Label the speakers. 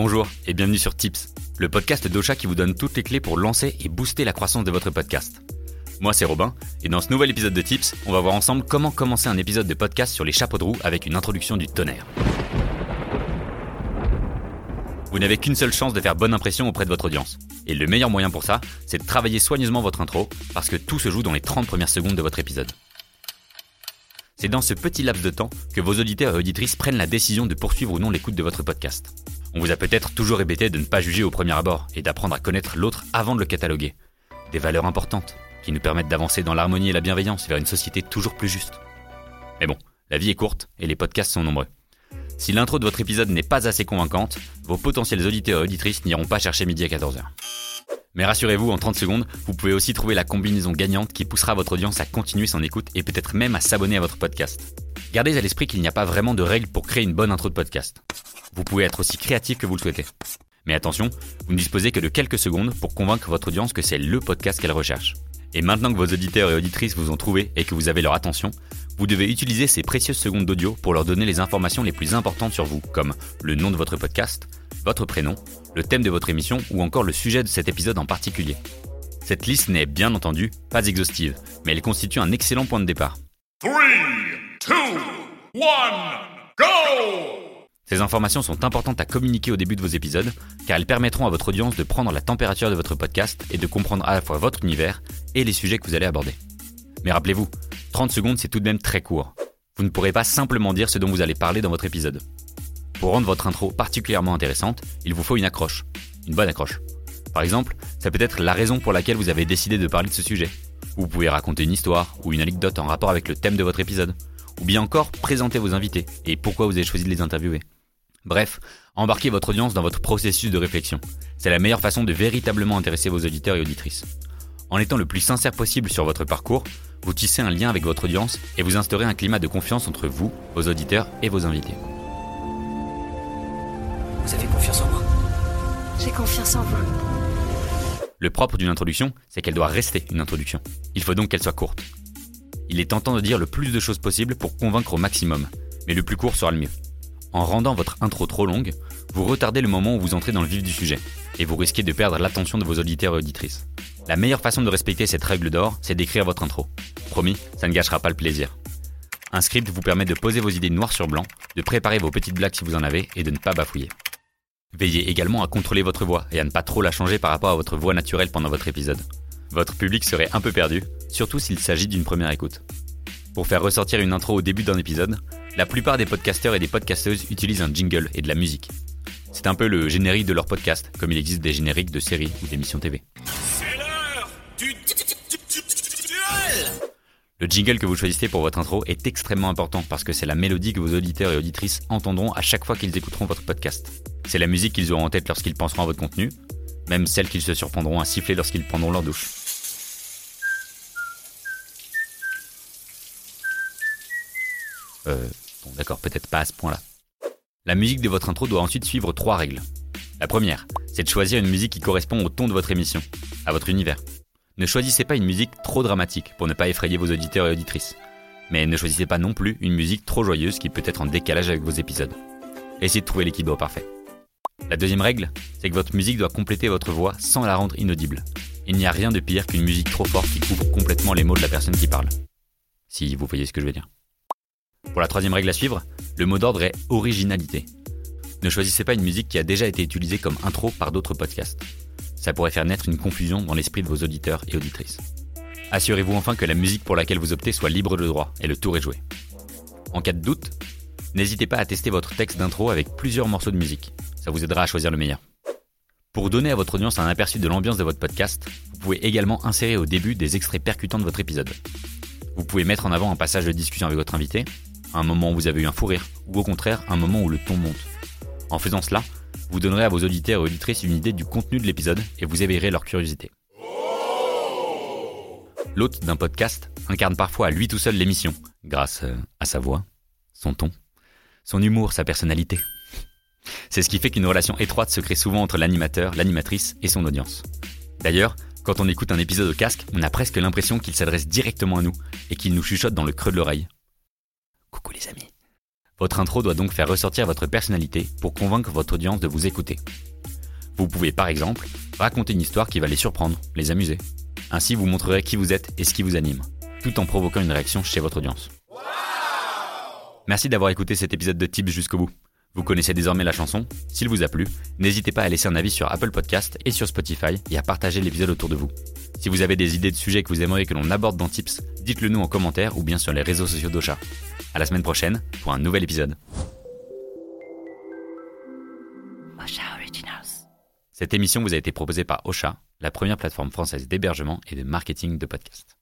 Speaker 1: Bonjour et bienvenue sur Tips, le podcast d'Ocha qui vous donne toutes les clés pour lancer et booster la croissance de votre podcast. Moi c'est Robin et dans ce nouvel épisode de Tips, on va voir ensemble comment commencer un épisode de podcast sur les chapeaux de roue avec une introduction du tonnerre. Vous n'avez qu'une seule chance de faire bonne impression auprès de votre audience. Et le meilleur moyen pour ça, c'est de travailler soigneusement votre intro, parce que tout se joue dans les 30 premières secondes de votre épisode. C'est dans ce petit laps de temps que vos auditeurs et auditrices prennent la décision de poursuivre ou non l'écoute de votre podcast. On vous a peut-être toujours répété de ne pas juger au premier abord et d'apprendre à connaître l'autre avant de le cataloguer. Des valeurs importantes qui nous permettent d'avancer dans l'harmonie et la bienveillance vers une société toujours plus juste. Mais bon, la vie est courte et les podcasts sont nombreux. Si l'intro de votre épisode n'est pas assez convaincante, vos potentiels auditeurs et auditrices n'iront pas chercher midi à 14h. Mais rassurez-vous, en 30 secondes, vous pouvez aussi trouver la combinaison gagnante qui poussera votre audience à continuer son écoute et peut-être même à s'abonner à votre podcast. Gardez à l'esprit qu'il n'y a pas vraiment de règles pour créer une bonne intro de podcast. Vous pouvez être aussi créatif que vous le souhaitez. Mais attention, vous ne disposez que de quelques secondes pour convaincre votre audience que c'est le podcast qu'elle recherche. Et maintenant que vos auditeurs et auditrices vous ont trouvé et que vous avez leur attention, vous devez utiliser ces précieuses secondes d'audio pour leur donner les informations les plus importantes sur vous, comme le nom de votre podcast, votre prénom, le thème de votre émission ou encore le sujet de cet épisode en particulier. Cette liste n'est bien entendu pas exhaustive, mais elle constitue un excellent point de départ. 3, 2, 1, go Ces informations sont importantes à communiquer au début de vos épisodes, car elles permettront à votre audience de prendre la température de votre podcast et de comprendre à la fois votre univers et les sujets que vous allez aborder. Mais rappelez-vous, 30 secondes c'est tout de même très court. Vous ne pourrez pas simplement dire ce dont vous allez parler dans votre épisode. Pour rendre votre intro particulièrement intéressante, il vous faut une accroche. Une bonne accroche. Par exemple, ça peut être la raison pour laquelle vous avez décidé de parler de ce sujet. Vous pouvez raconter une histoire ou une anecdote en rapport avec le thème de votre épisode. Ou bien encore présenter vos invités et pourquoi vous avez choisi de les interviewer. Bref, embarquez votre audience dans votre processus de réflexion. C'est la meilleure façon de véritablement intéresser vos auditeurs et auditrices. En étant le plus sincère possible sur votre parcours, vous tissez un lien avec votre audience et vous instaurez un climat de confiance entre vous, vos auditeurs et vos invités.
Speaker 2: Vous avez confiance en moi?
Speaker 3: J'ai confiance en vous.
Speaker 1: Le propre d'une introduction, c'est qu'elle doit rester une introduction. Il faut donc qu'elle soit courte. Il est tentant de dire le plus de choses possible pour convaincre au maximum, mais le plus court sera le mieux. En rendant votre intro trop longue, vous retardez le moment où vous entrez dans le vif du sujet, et vous risquez de perdre l'attention de vos auditeurs et auditrices. La meilleure façon de respecter cette règle d'or, c'est d'écrire votre intro. Promis, ça ne gâchera pas le plaisir. Un script vous permet de poser vos idées noir sur blanc, de préparer vos petites blagues si vous en avez, et de ne pas bafouiller. Veillez également à contrôler votre voix et à ne pas trop la changer par rapport à votre voix naturelle pendant votre épisode. Votre public serait un peu perdu, surtout s'il s'agit d'une première écoute. Pour faire ressortir une intro au début d'un épisode, la plupart des podcasteurs et des podcasteuses utilisent un jingle et de la musique. C'est un peu le générique de leur podcast, comme il existe des génériques de séries ou d'émissions TV. Le jingle que vous choisissez pour votre intro est extrêmement important parce que c'est la mélodie que vos auditeurs et auditrices entendront à chaque fois qu'ils écouteront votre podcast. C'est la musique qu'ils auront en tête lorsqu'ils penseront à votre contenu, même celle qu'ils se surprendront à siffler lorsqu'ils prendront leur douche. Euh, bon d'accord, peut-être pas à ce point-là. La musique de votre intro doit ensuite suivre trois règles. La première, c'est de choisir une musique qui correspond au ton de votre émission, à votre univers. Ne choisissez pas une musique trop dramatique pour ne pas effrayer vos auditeurs et auditrices. Mais ne choisissez pas non plus une musique trop joyeuse qui peut être en décalage avec vos épisodes. Essayez de trouver l'équilibre parfait. La deuxième règle, c'est que votre musique doit compléter votre voix sans la rendre inaudible. Il n'y a rien de pire qu'une musique trop forte qui couvre complètement les mots de la personne qui parle. Si vous voyez ce que je veux dire. Pour la troisième règle à suivre, le mot d'ordre est originalité. Ne choisissez pas une musique qui a déjà été utilisée comme intro par d'autres podcasts ça pourrait faire naître une confusion dans l'esprit de vos auditeurs et auditrices. Assurez-vous enfin que la musique pour laquelle vous optez soit libre de droit et le tour est joué. En cas de doute, n'hésitez pas à tester votre texte d'intro avec plusieurs morceaux de musique. Ça vous aidera à choisir le meilleur. Pour donner à votre audience un aperçu de l'ambiance de votre podcast, vous pouvez également insérer au début des extraits percutants de votre épisode. Vous pouvez mettre en avant un passage de discussion avec votre invité, un moment où vous avez eu un fou rire, ou au contraire un moment où le ton monte. En faisant cela, vous donnerez à vos auditeurs et auditrices une idée du contenu de l'épisode et vous éveillerez leur curiosité. L'hôte d'un podcast incarne parfois à lui tout seul l'émission, grâce euh, à sa voix, son ton, son humour, sa personnalité. C'est ce qui fait qu'une relation étroite se crée souvent entre l'animateur, l'animatrice et son audience. D'ailleurs, quand on écoute un épisode au casque, on a presque l'impression qu'il s'adresse directement à nous et qu'il nous chuchote dans le creux de l'oreille. Coucou les amis. Votre intro doit donc faire ressortir votre personnalité pour convaincre votre audience de vous écouter. Vous pouvez par exemple raconter une histoire qui va les surprendre, les amuser. Ainsi, vous montrerez qui vous êtes et ce qui vous anime, tout en provoquant une réaction chez votre audience. Merci d'avoir écouté cet épisode de Tips jusqu'au bout. Vous connaissez désormais la chanson. S'il vous a plu, n'hésitez pas à laisser un avis sur Apple Podcast et sur Spotify et à partager l'épisode autour de vous. Si vous avez des idées de sujets que vous aimeriez que l'on aborde dans Tips, dites-le nous en commentaire ou bien sur les réseaux sociaux d'Ocha. À la semaine prochaine pour un nouvel épisode.
Speaker 3: Ocha Originals.
Speaker 1: Cette émission vous a été proposée par Ocha, la première plateforme française d'hébergement et de marketing de podcasts.